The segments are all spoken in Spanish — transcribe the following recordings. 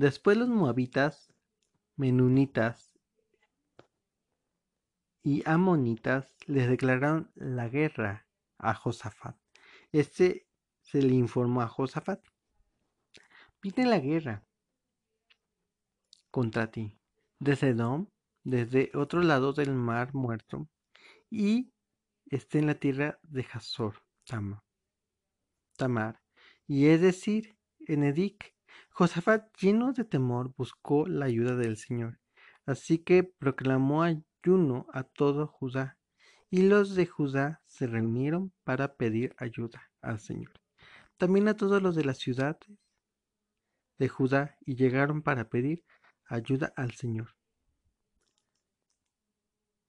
Después los moabitas, menunitas y amonitas les declararon la guerra a Josafat. Este se le informó a Josafat. Viene la guerra contra ti, desde Edom, desde otro lado del mar muerto, y esté en la tierra de Hazor, Tamar, y es decir, en Edic. Josafat, lleno de temor, buscó la ayuda del Señor, así que proclamó ayuno a todo Judá, y los de Judá se reunieron para pedir ayuda al Señor. También a todos los de las ciudades de Judá y llegaron para pedir ayuda al Señor.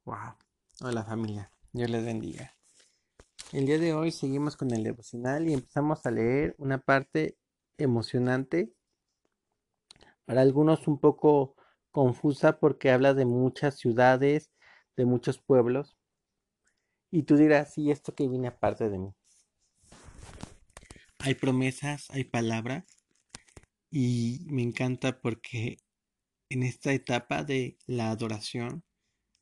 Wow. Hola familia, Dios les bendiga. El día de hoy seguimos con el devocional y empezamos a leer una parte emocionante, para algunos un poco confusa porque habla de muchas ciudades, de muchos pueblos. Y tú dirás, sí, esto que viene aparte de mí. Hay promesas, hay palabras y me encanta porque en esta etapa de la adoración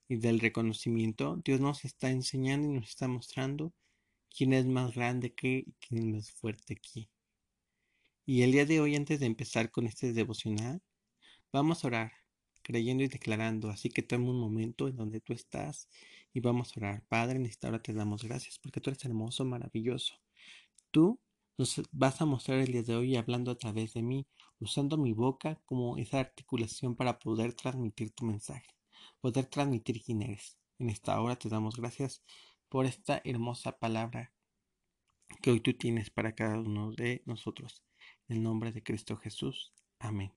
y del reconocimiento, Dios nos está enseñando y nos está mostrando quién es más grande que y quién es más fuerte que. Y el día de hoy, antes de empezar con este devocional, vamos a orar, creyendo y declarando. Así que toma un momento en donde tú estás y vamos a orar. Padre, en esta hora te damos gracias porque tú eres hermoso, maravilloso. Tú nos vas a mostrar el día de hoy hablando a través de mí, usando mi boca como esa articulación para poder transmitir tu mensaje, poder transmitir quién eres. En esta hora te damos gracias por esta hermosa palabra que hoy tú tienes para cada uno de nosotros. El nombre de Cristo Jesús. Amén.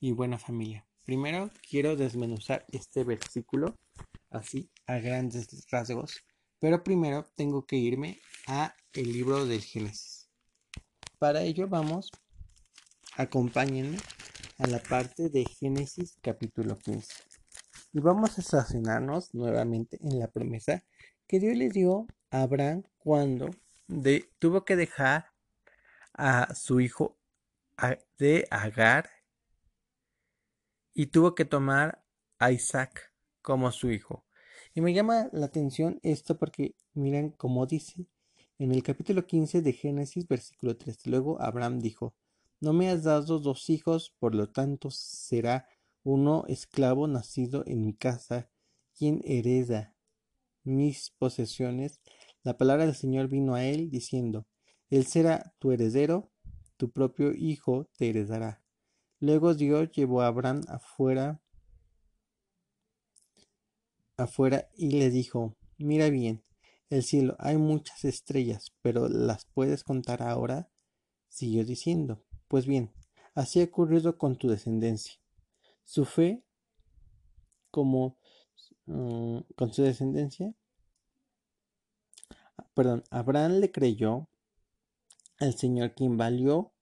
Y buena familia, primero quiero desmenuzar este versículo así a grandes rasgos, pero primero tengo que irme a el libro del Génesis. Para ello vamos, acompáñenme a la parte de Génesis capítulo 15. Y vamos a estacionarnos nuevamente en la promesa que Dios le dio a Abraham cuando de, tuvo que dejar a su hijo de Agar y tuvo que tomar a Isaac como su hijo. Y me llama la atención esto porque miren cómo dice en el capítulo 15 de Génesis versículo 3. Luego Abraham dijo, no me has dado dos hijos, por lo tanto será uno esclavo nacido en mi casa quien hereda mis posesiones. La palabra del Señor vino a él diciendo, él será tu heredero, tu propio hijo te heredará. Luego Dios llevó a Abraham afuera, afuera y le dijo, mira bien, el cielo hay muchas estrellas, pero ¿las puedes contar ahora? Siguió diciendo, pues bien, así ha ocurrido con tu descendencia. Su fe, como mm, con su descendencia, perdón, Abraham le creyó el Señor quien valió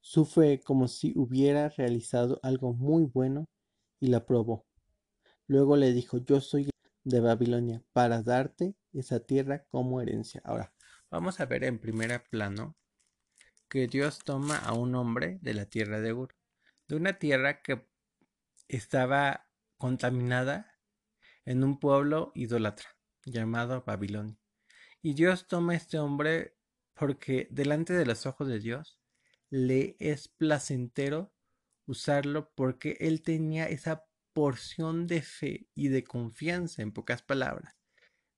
su como si hubiera realizado algo muy bueno y la probó. Luego le dijo, yo soy de Babilonia para darte esa tierra como herencia. Ahora, vamos a ver en primer plano que Dios toma a un hombre de la tierra de Ur, de una tierra que estaba contaminada en un pueblo idólatra llamado Babilonia. Y Dios toma a este hombre porque delante de los ojos de Dios le es placentero usarlo porque él tenía esa porción de fe y de confianza, en pocas palabras,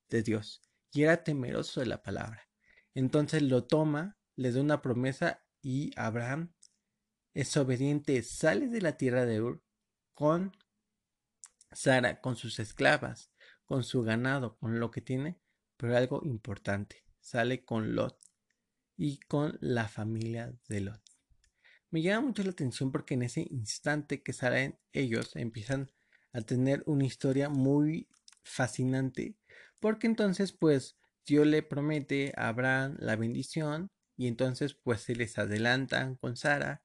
de Dios y era temeroso de la palabra. Entonces lo toma, le da una promesa y Abraham es obediente, sale de la tierra de Ur con Sara, con sus esclavas, con su ganado, con lo que tiene, pero algo importante, sale con Lot y con la familia de Lot. Me llama mucho la atención porque en ese instante que salen ellos empiezan a tener una historia muy fascinante porque entonces pues Dios le promete a Abraham la bendición y entonces pues se les adelantan con Sara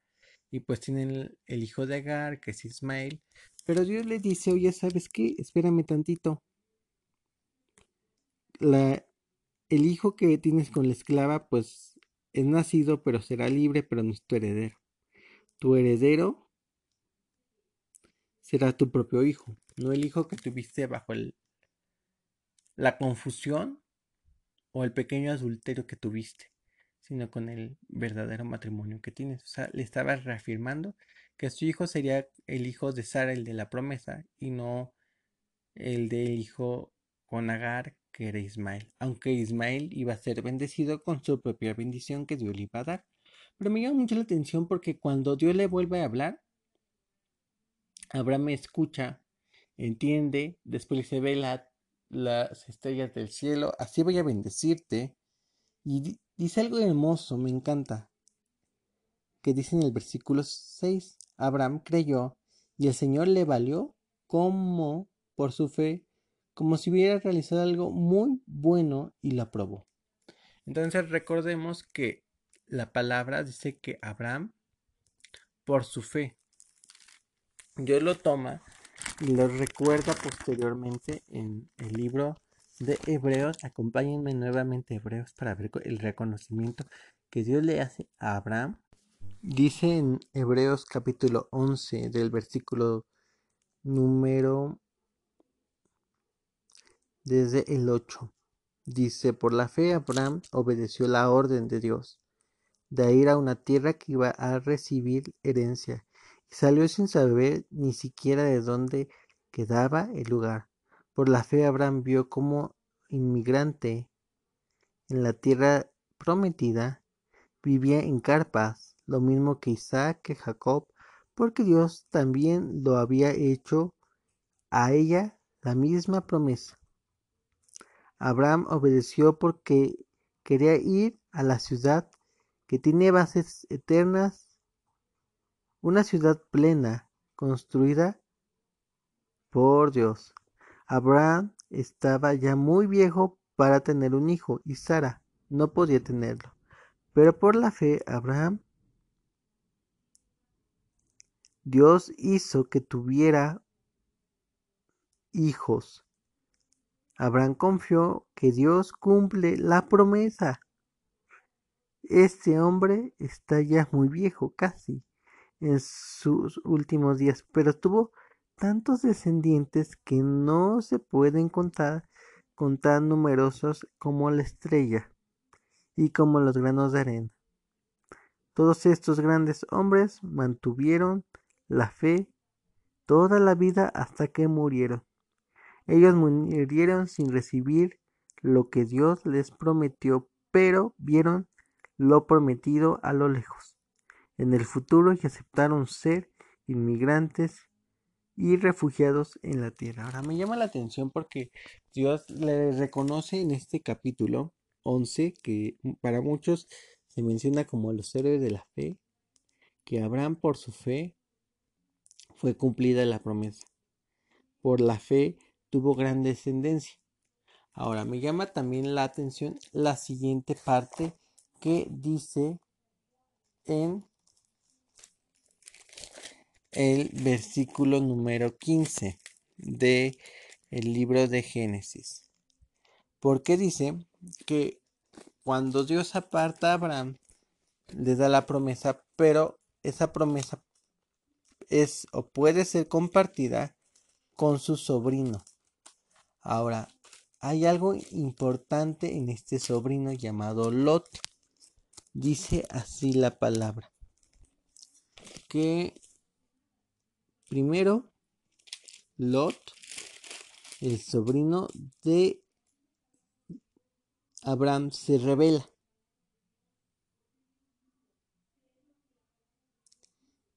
y pues tienen el, hijo de Agar que es Ismael pero Dios le dice oye sabes qué espérame tantito la, el hijo que tienes con la esclava pues es nacido, pero será libre, pero no es tu heredero. Tu heredero será tu propio hijo, no el hijo que tuviste bajo la confusión o el pequeño adulterio que tuviste, sino con el verdadero matrimonio que tienes. O sea, le estabas reafirmando que su hijo sería el hijo de Sara, el de la promesa, y no el del hijo con Agar, que era Ismael, aunque Ismael iba a ser bendecido con su propia bendición que Dios le iba a dar. Pero me llama mucho la atención porque cuando Dios le vuelve a hablar, Abraham escucha, entiende, después se ve las estrellas del cielo, así voy a bendecirte. Y dice algo hermoso, me encanta, que dice en el versículo 6, Abraham creyó y el Señor le valió como por su fe, como si hubiera realizado algo muy bueno y lo aprobó. Entonces recordemos que la palabra dice que Abraham, por su fe, Dios lo toma y lo recuerda posteriormente en el libro de Hebreos. Acompáñenme nuevamente Hebreos para ver el reconocimiento que Dios le hace a Abraham. Dice en Hebreos capítulo 11 del versículo número desde el 8. Dice, por la fe Abraham obedeció la orden de Dios de ir a una tierra que iba a recibir herencia Salió sin saber ni siquiera de dónde quedaba el lugar. Por la fe Abraham vio como inmigrante en la tierra prometida, vivía en carpas, lo mismo que Isaac, que Jacob, porque Dios también lo había hecho a ella la misma promesa. Abraham obedeció porque quería ir a la ciudad que tiene bases eternas una ciudad plena, construida por Dios. Abraham estaba ya muy viejo para tener un hijo y Sara no podía tenerlo. Pero por la fe, Abraham, Dios hizo que tuviera hijos. Abraham confió que Dios cumple la promesa. Este hombre está ya muy viejo, casi en sus últimos días, pero tuvo tantos descendientes que no se pueden contar con tan numerosos como la estrella y como los granos de arena. Todos estos grandes hombres mantuvieron la fe toda la vida hasta que murieron. Ellos murieron sin recibir lo que Dios les prometió, pero vieron lo prometido a lo lejos en el futuro y aceptaron ser inmigrantes y refugiados en la tierra. Ahora me llama la atención porque Dios le reconoce en este capítulo 11 que para muchos se menciona como los héroes de la fe, que Abraham por su fe fue cumplida la promesa. Por la fe tuvo gran descendencia. Ahora me llama también la atención la siguiente parte que dice en el versículo número 15 de el libro de Génesis. Porque dice que cuando Dios aparta a Abraham, le da la promesa, pero esa promesa es o puede ser compartida con su sobrino. Ahora, hay algo importante en este sobrino llamado Lot. Dice así la palabra. Que Primero, Lot, el sobrino de Abraham, se revela.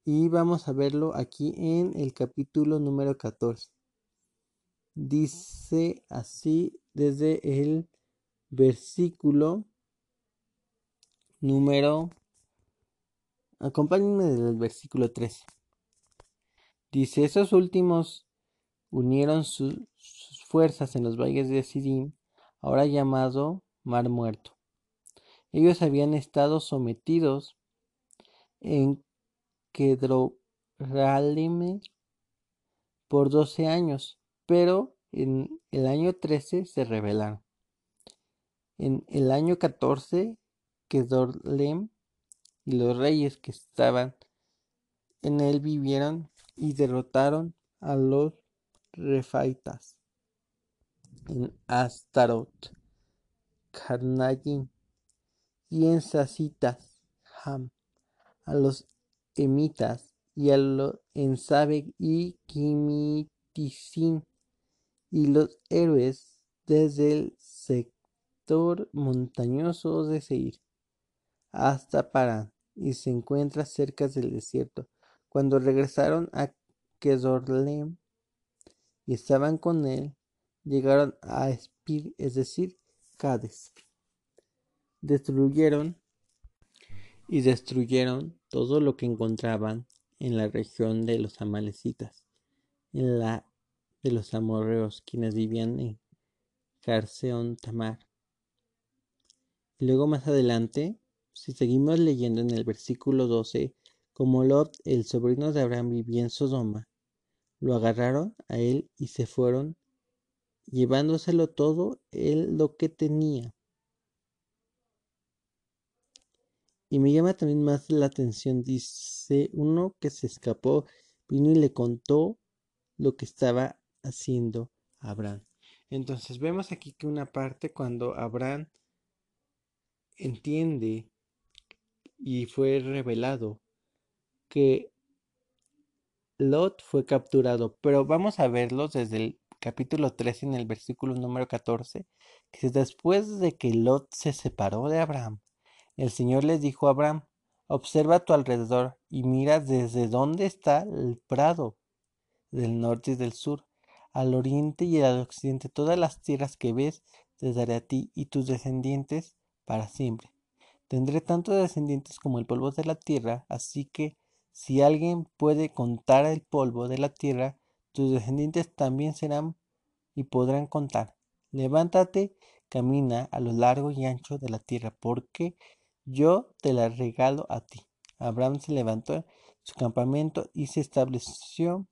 Y vamos a verlo aquí en el capítulo número 14. Dice así desde el versículo número... Acompáñenme desde el versículo 13. Dice, esos últimos unieron sus fuerzas en los valles de Sidim, ahora llamado Mar Muerto. Ellos habían estado sometidos en Kedroralime por doce años, pero en el año 13 se rebelaron. En el año 14, Kedorlem y los reyes que estaban en él vivieron y derrotaron a los refaitas en Astarot, Karnayim y en Sasitas, Ham, a los emitas y a los en Sabek y Kimitisin y los héroes desde el sector montañoso de Seir hasta Parán y se encuentra cerca del desierto. Cuando regresaron a Kedorlem y estaban con él, llegaron a Espir, es decir, Cades. Destruyeron y destruyeron todo lo que encontraban en la región de los amalecitas, en la de los amorreos, quienes vivían en Carseón Tamar. Y luego más adelante, si seguimos leyendo en el versículo 12, como Lot, el sobrino de Abraham, vivía en Sodoma, lo agarraron a él y se fueron, llevándoselo todo él lo que tenía. Y me llama también más la atención, dice uno que se escapó, vino y le contó lo que estaba haciendo Abraham. Entonces vemos aquí que una parte cuando Abraham entiende y fue revelado que Lot fue capturado, pero vamos a verlo desde el capítulo 13 en el versículo número 14, que después de que Lot se separó de Abraham, el Señor les dijo a Abraham, observa a tu alrededor y mira desde dónde está el prado, del norte y del sur, al oriente y al occidente, todas las tierras que ves, te daré a ti y tus descendientes para siempre. Tendré tantos descendientes como el polvo de la tierra, así que si alguien puede contar el polvo de la tierra, tus descendientes también serán y podrán contar. Levántate, camina a lo largo y ancho de la tierra, porque yo te la regalo a ti. Abraham se levantó su campamento y se estableció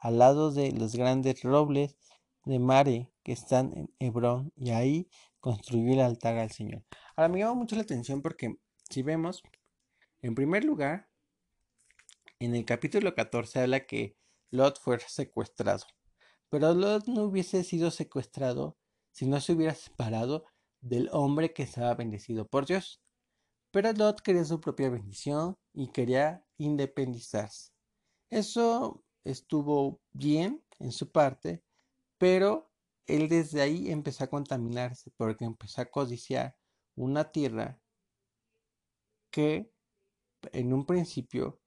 al lado de los grandes robles de Mare que están en Hebrón y ahí construyó el altar al Señor. Ahora me llama mucho la atención porque si vemos, en primer lugar, en el capítulo 14 habla que Lot fue secuestrado. Pero Lot no hubiese sido secuestrado si no se hubiera separado del hombre que estaba bendecido por Dios. Pero Lot quería su propia bendición y quería independizarse. Eso estuvo bien en su parte, pero él desde ahí empezó a contaminarse porque empezó a codiciar una tierra que en un principio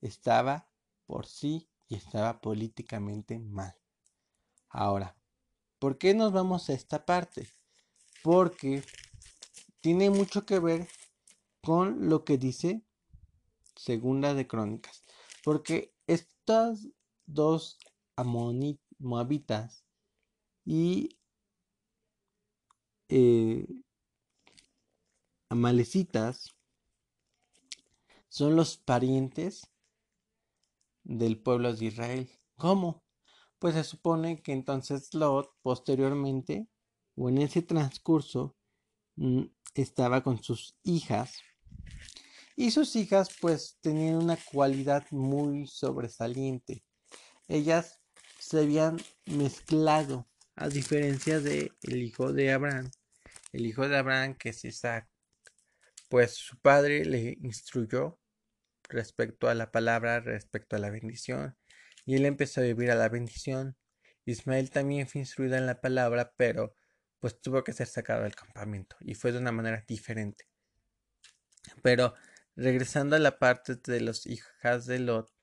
estaba por sí y estaba políticamente mal. Ahora, ¿por qué nos vamos a esta parte? Porque tiene mucho que ver con lo que dice Segunda de Crónicas. Porque estas dos moabitas y eh, amalecitas son los parientes del pueblo de Israel. ¿Cómo? Pues se supone que entonces Lot posteriormente o en ese transcurso mm, estaba con sus hijas y sus hijas pues tenían una cualidad muy sobresaliente. Ellas se habían mezclado a diferencia de el hijo de Abraham, el hijo de Abraham que es Isaac, pues su padre le instruyó respecto a la palabra, respecto a la bendición, y él empezó a vivir a la bendición. Ismael también fue instruido en la palabra, pero pues tuvo que ser sacado del campamento y fue de una manera diferente. Pero regresando a la parte de las hijas de Lot,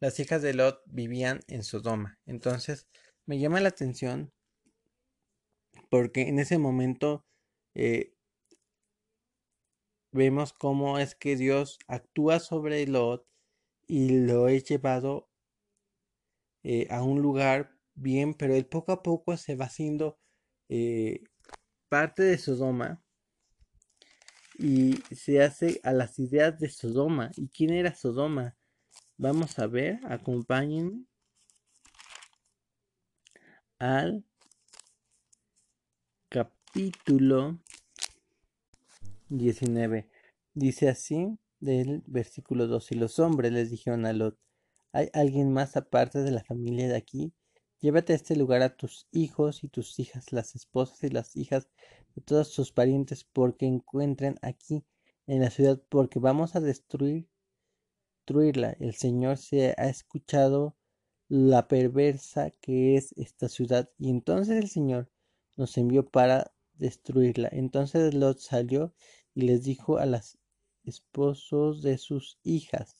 las hijas de Lot vivían en Sodoma. Entonces me llama la atención porque en ese momento eh, vemos cómo es que Dios actúa sobre Lot y lo he llevado eh, a un lugar bien, pero él poco a poco se va haciendo eh, parte de Sodoma y se hace a las ideas de Sodoma. ¿Y quién era Sodoma? Vamos a ver, acompáñenme al capítulo 19. Dice así del versículo 2. Y los hombres les dijeron a Lot, ¿Hay alguien más aparte de la familia de aquí? Llévate a este lugar a tus hijos y tus hijas, las esposas y las hijas de todos sus parientes, porque encuentren aquí en la ciudad, porque vamos a destruir, destruirla. El Señor se ha escuchado la perversa que es esta ciudad, y entonces el Señor nos envió para destruirla. Entonces Lot salió y les dijo a los esposos de sus hijas,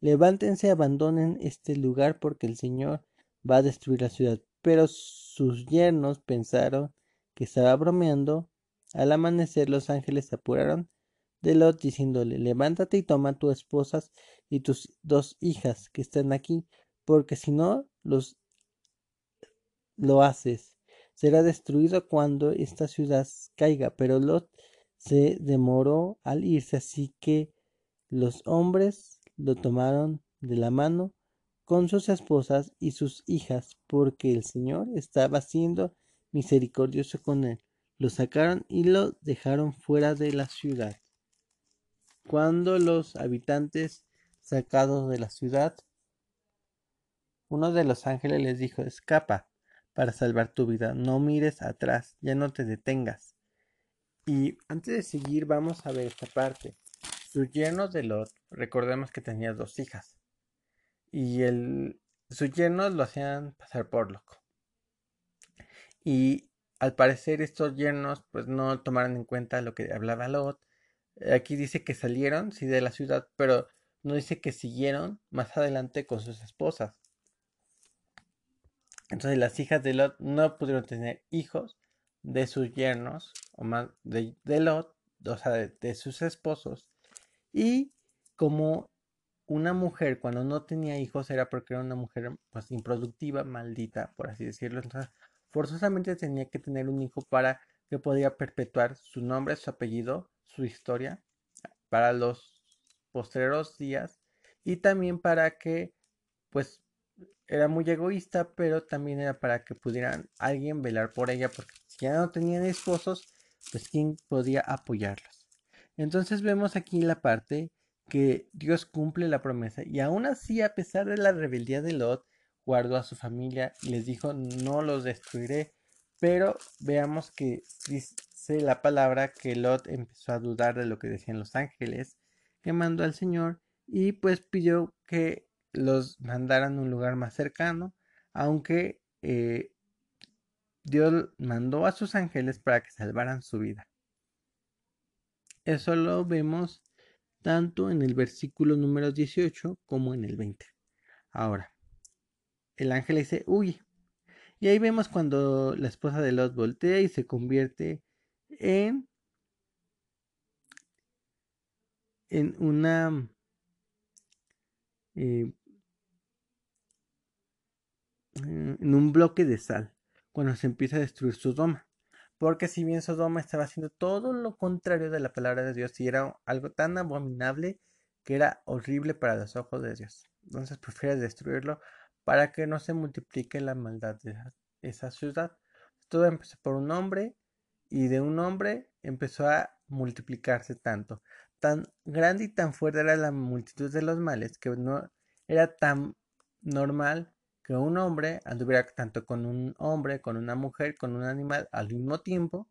levántense, abandonen este lugar porque el Señor va a destruir la ciudad. Pero sus yernos pensaron que estaba bromeando. Al amanecer los ángeles apuraron de Lot diciéndole, levántate y toma tus esposas y tus dos hijas que están aquí, porque si no los lo haces, será destruido cuando esta ciudad caiga. Pero Lot se demoró al irse, así que los hombres lo tomaron de la mano con sus esposas y sus hijas, porque el Señor estaba siendo misericordioso con él. Lo sacaron y lo dejaron fuera de la ciudad. Cuando los habitantes sacados de la ciudad, uno de los ángeles les dijo, escapa para salvar tu vida, no mires atrás, ya no te detengas. Y antes de seguir vamos a ver esta parte. Su yerno de Lot, recordemos que tenía dos hijas, y el, sus yernos lo hacían pasar por loco. Y al parecer estos yernos pues no tomaron en cuenta lo que hablaba Lot. Aquí dice que salieron, sí, de la ciudad, pero no dice que siguieron más adelante con sus esposas. Entonces las hijas de Lot no pudieron tener hijos de sus yernos, o más de, Lot, o sea, de sus esposos. Y como una mujer cuando no tenía hijos era porque era una mujer pues improductiva, maldita, por así decirlo. Entonces, forzosamente tenía que tener un hijo para que podía perpetuar su nombre, su apellido, su historia para los postreros días y también para que pues era muy egoísta, pero también era para que pudieran alguien velar por ella porque si ya no tenían esposos, pues quién podía apoyarlos. Entonces vemos aquí la parte que Dios cumple la promesa y aún así, a pesar de la rebeldía de Lot, guardó a su familia y les dijo, no los destruiré. Pero veamos que dice la palabra que Lot empezó a dudar de lo que decían los ángeles, que mandó al Señor y pues pidió que los mandaran a un lugar más cercano, aunque eh, Dios mandó a sus ángeles para que salvaran su vida. Eso lo vemos tanto en el versículo número 18 como en el 20. Ahora, el ángel dice, uy. Y ahí vemos cuando la esposa de Lot voltea y se convierte en, en una... Eh, en un bloque de sal cuando se empieza a destruir su doma. Porque si bien Sodoma estaba haciendo todo lo contrario de la palabra de Dios y era algo tan abominable que era horrible para los ojos de Dios. Entonces prefiere destruirlo para que no se multiplique la maldad de esa ciudad. Todo empezó por un hombre y de un hombre empezó a multiplicarse tanto. Tan grande y tan fuerte era la multitud de los males que no era tan normal que un hombre anduviera tanto con un hombre, con una mujer, con un animal al mismo tiempo,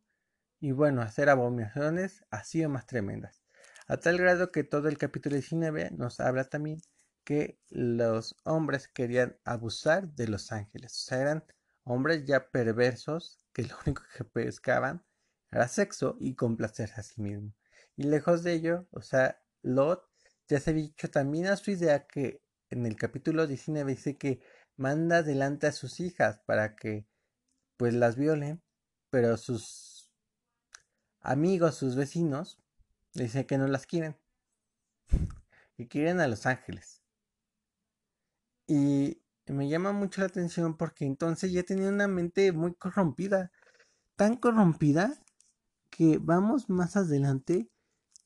y bueno, hacer abominaciones así o más tremendas. A tal grado que todo el capítulo 19 nos habla también que los hombres querían abusar de los ángeles. O sea, eran hombres ya perversos que lo único que pescaban era sexo y complacerse a sí mismo. Y lejos de ello, o sea, Lot ya se había dicho también a su idea que en el capítulo 19 dice que manda delante a sus hijas para que pues las violen, pero sus amigos, sus vecinos, dicen que no las quieren, y quieren a los ángeles. Y me llama mucho la atención porque entonces ya tenía una mente muy corrompida, tan corrompida que vamos más adelante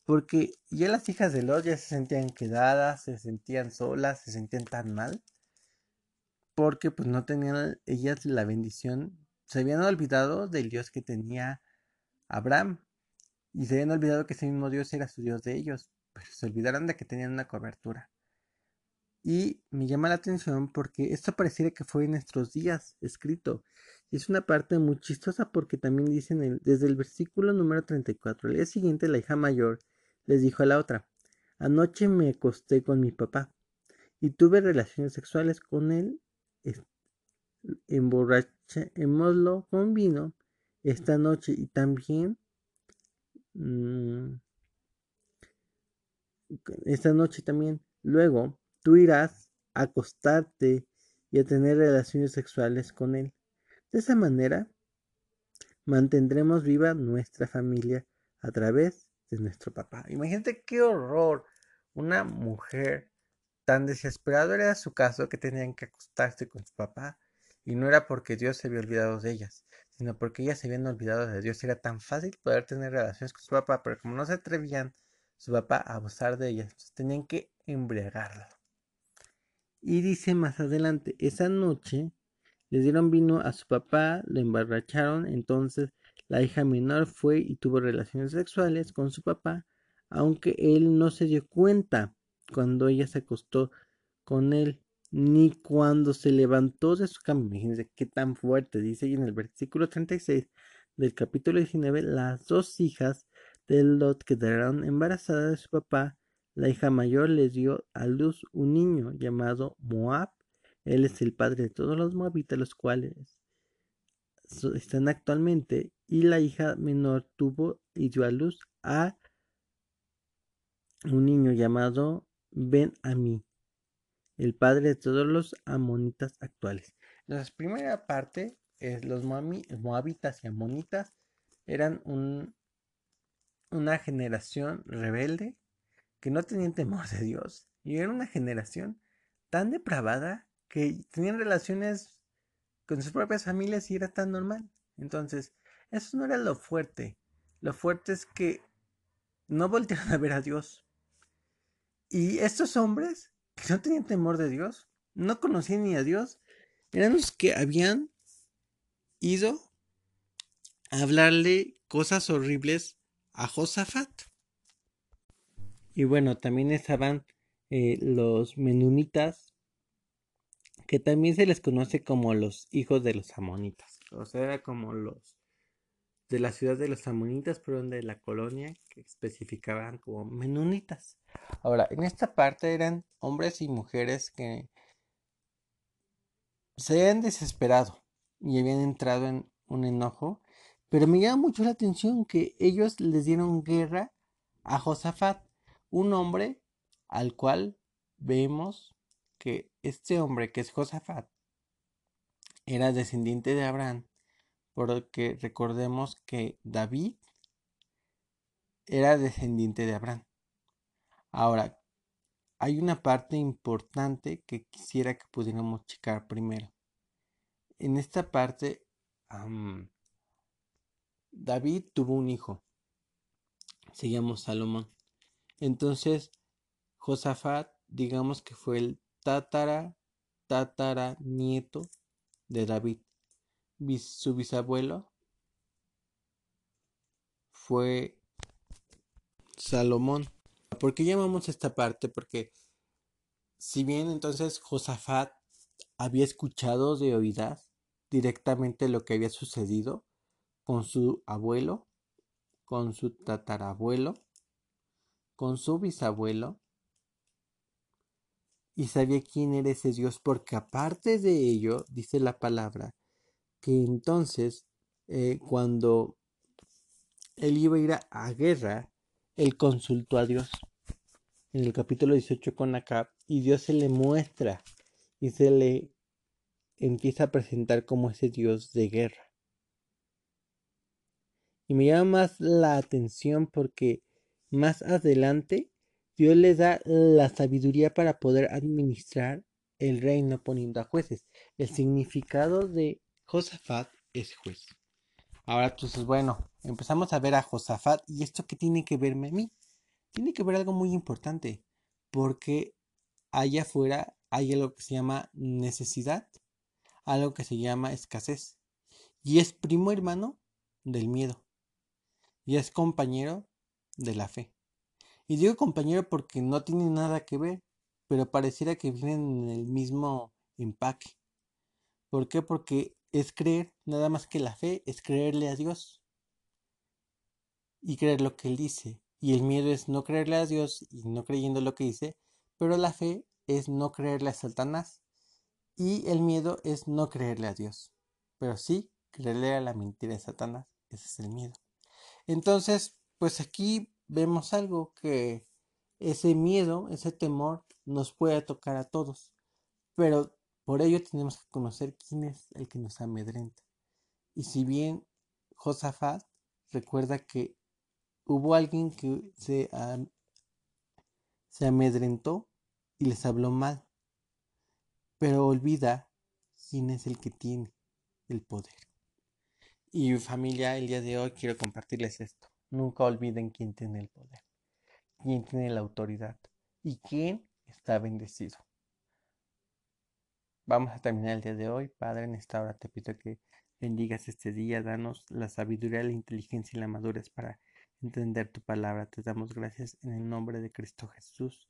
porque ya las hijas de Lot ya se sentían quedadas, se sentían solas, se sentían tan mal porque pues no tenían ellas la bendición, se habían olvidado del Dios que tenía Abraham y se habían olvidado que ese mismo Dios era su Dios de ellos, pero se olvidaron de que tenían una cobertura. Y me llama la atención porque esto pareciera que fue en nuestros días escrito. Y es una parte muy chistosa porque también dicen desde el versículo número 34, el día siguiente la hija mayor les dijo a la otra, anoche me acosté con mi papá y tuve relaciones sexuales con él, emborrachémoslo con vino esta noche y también mm, esta noche también luego tú irás a acostarte y a tener relaciones sexuales con él. De esa manera mantendremos viva nuestra familia a través de nuestro papá. Imagínate qué horror. Una mujer tan desesperada era su caso que tenían que acostarse con su papá. Y no era porque Dios se había olvidado de ellas, sino porque ellas se habían olvidado de Dios. Era tan fácil poder tener relaciones con su papá, pero como no se atrevían su papá a abusar de ellas, tenían que embriagarla. Y dice más adelante, esa noche le dieron vino a su papá, lo emborracharon, entonces la hija menor fue y tuvo relaciones sexuales con su papá, aunque él no se dio cuenta cuando ella se acostó con él, ni cuando se levantó de su cama. Imagínense qué tan fuerte, dice ahí en el versículo 36 del capítulo 19, las dos hijas de Lot quedaron embarazadas de su papá la hija mayor les dio a luz un niño llamado Moab. Él es el padre de todos los moabitas, los cuales están actualmente. Y la hija menor tuvo y dio a luz a un niño llamado Ben Ami, el padre de todos los amonitas actuales. La primera parte es los moabitas y amonitas eran un, una generación rebelde que no tenían temor de Dios y era una generación tan depravada que tenían relaciones con sus propias familias y era tan normal. Entonces, eso no era lo fuerte. Lo fuerte es que no voltearon a ver a Dios. Y estos hombres que no tenían temor de Dios, no conocían ni a Dios, eran los que habían ido a hablarle cosas horribles a Josafat. Y bueno, también estaban eh, los menunitas, que también se les conoce como los hijos de los amonitas. O sea, era como los de la ciudad de los amonitas, pero de la colonia, que especificaban como menunitas. Ahora, en esta parte eran hombres y mujeres que se habían desesperado y habían entrado en un enojo, pero me llama mucho la atención que ellos les dieron guerra a Josafat un hombre al cual vemos que este hombre que es Josafat era descendiente de Abraham, porque recordemos que David era descendiente de Abraham. Ahora, hay una parte importante que quisiera que pudiéramos checar primero. En esta parte, David tuvo un hijo, se llamó Salomón. Entonces, Josafat, digamos que fue el tatara, tatara nieto de David. Su bisabuelo fue Salomón. ¿Por qué llamamos esta parte? Porque si bien entonces Josafat había escuchado de oídas directamente lo que había sucedido con su abuelo, con su tatarabuelo, con su bisabuelo y sabía quién era ese Dios, porque aparte de ello, dice la palabra, que entonces eh, cuando él iba a ir a, guerra, él consultó a Dios en el capítulo 18 con Acab y Dios se le muestra y se le empieza a presentar como ese Dios de guerra. Y me llama más la atención porque más adelante, Dios les da la sabiduría para poder administrar el reino poniendo a jueces. El significado de Josafat es juez. Ahora entonces, bueno, empezamos a ver a Josafat y esto que tiene que verme a mí. Tiene que ver algo muy importante, porque allá afuera hay algo que se llama necesidad, algo que se llama escasez, y es primo hermano del miedo, y es compañero de la fe. Y digo compañero porque no tiene nada que ver. pero pareciera que vienen en el mismo empaque. ¿Por qué? Porque es creer, nada más que la fe es creerle a Dios y creer lo que Él dice. Y el miedo es no creerle a Dios y no creyendo lo que dice, pero la fe es no creerle a Satanás y el miedo es no creerle a Dios, pero sí creerle a la mentira de Satanás. Ese es el miedo. Entonces, pues aquí vemos algo que ese miedo, ese temor nos puede tocar a todos, pero por ello tenemos que conocer quién es el que nos amedrenta. Y si bien Josafat recuerda que hubo alguien que se, se amedrentó y les habló mal, pero olvida quién es el que tiene el poder. Y familia, el día de hoy quiero compartirles esto. Nunca olviden quién tiene el poder, quién tiene la autoridad y quién está bendecido. Vamos a terminar el día de hoy. Padre, en esta hora te pido que bendigas este día, danos la sabiduría, la inteligencia y la madurez para entender tu palabra. Te damos gracias en el nombre de Cristo Jesús,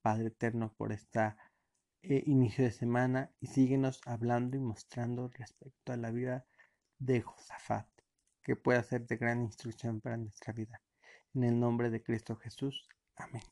Padre eterno, por esta eh, inicio de semana y síguenos hablando y mostrando respecto a la vida de Josafat, que pueda ser de gran instrucción para nuestra vida. En el nombre de Cristo Jesús. Amén.